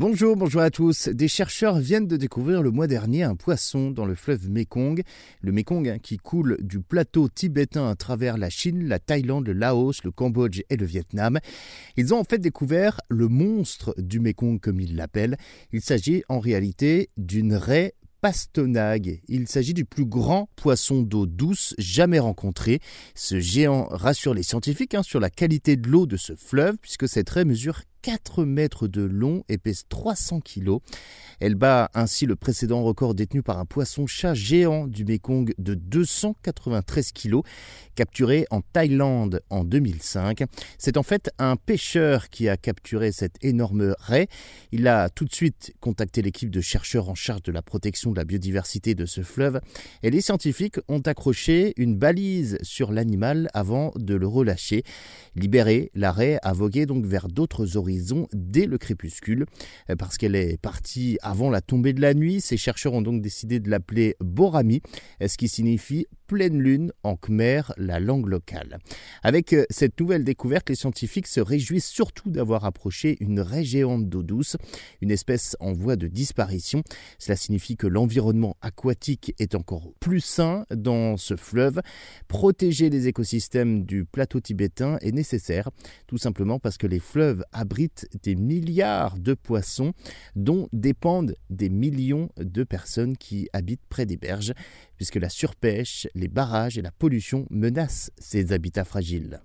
Bonjour, bonjour à tous. Des chercheurs viennent de découvrir le mois dernier un poisson dans le fleuve Mekong. Le Mekong hein, qui coule du plateau tibétain à travers la Chine, la Thaïlande, le Laos, le Cambodge et le Vietnam. Ils ont en fait découvert le monstre du Mekong comme ils l'appellent. Il s'agit en réalité d'une raie Pastonag. Il s'agit du plus grand poisson d'eau douce jamais rencontré. Ce géant rassure les scientifiques hein, sur la qualité de l'eau de ce fleuve puisque cette raie mesure 4 mètres de long et pèse 300 kg. Elle bat ainsi le précédent record détenu par un poisson-chat géant du Mekong de 293 kg, capturé en Thaïlande en 2005. C'est en fait un pêcheur qui a capturé cette énorme raie. Il a tout de suite contacté l'équipe de chercheurs en charge de la protection de la biodiversité de ce fleuve et les scientifiques ont accroché une balise sur l'animal avant de le relâcher. Libéré, la raie a vogué donc vers d'autres horizons dès le crépuscule. Euh, parce qu'elle est partie avant la tombée de la nuit, ces chercheurs ont donc décidé de l'appeler Borami, ce qui signifie pleine lune en khmer, la langue locale. Avec euh, cette nouvelle découverte, les scientifiques se réjouissent surtout d'avoir approché une raie géante d'eau douce, une espèce en voie de disparition. Cela signifie que l'environnement aquatique est encore plus sain dans ce fleuve. Protéger les écosystèmes du plateau tibétain est nécessaire, tout simplement parce que les fleuves abritent des milliards de poissons dont dépendent des millions de personnes qui habitent près des berges, puisque la surpêche, les barrages et la pollution menacent ces habitats fragiles.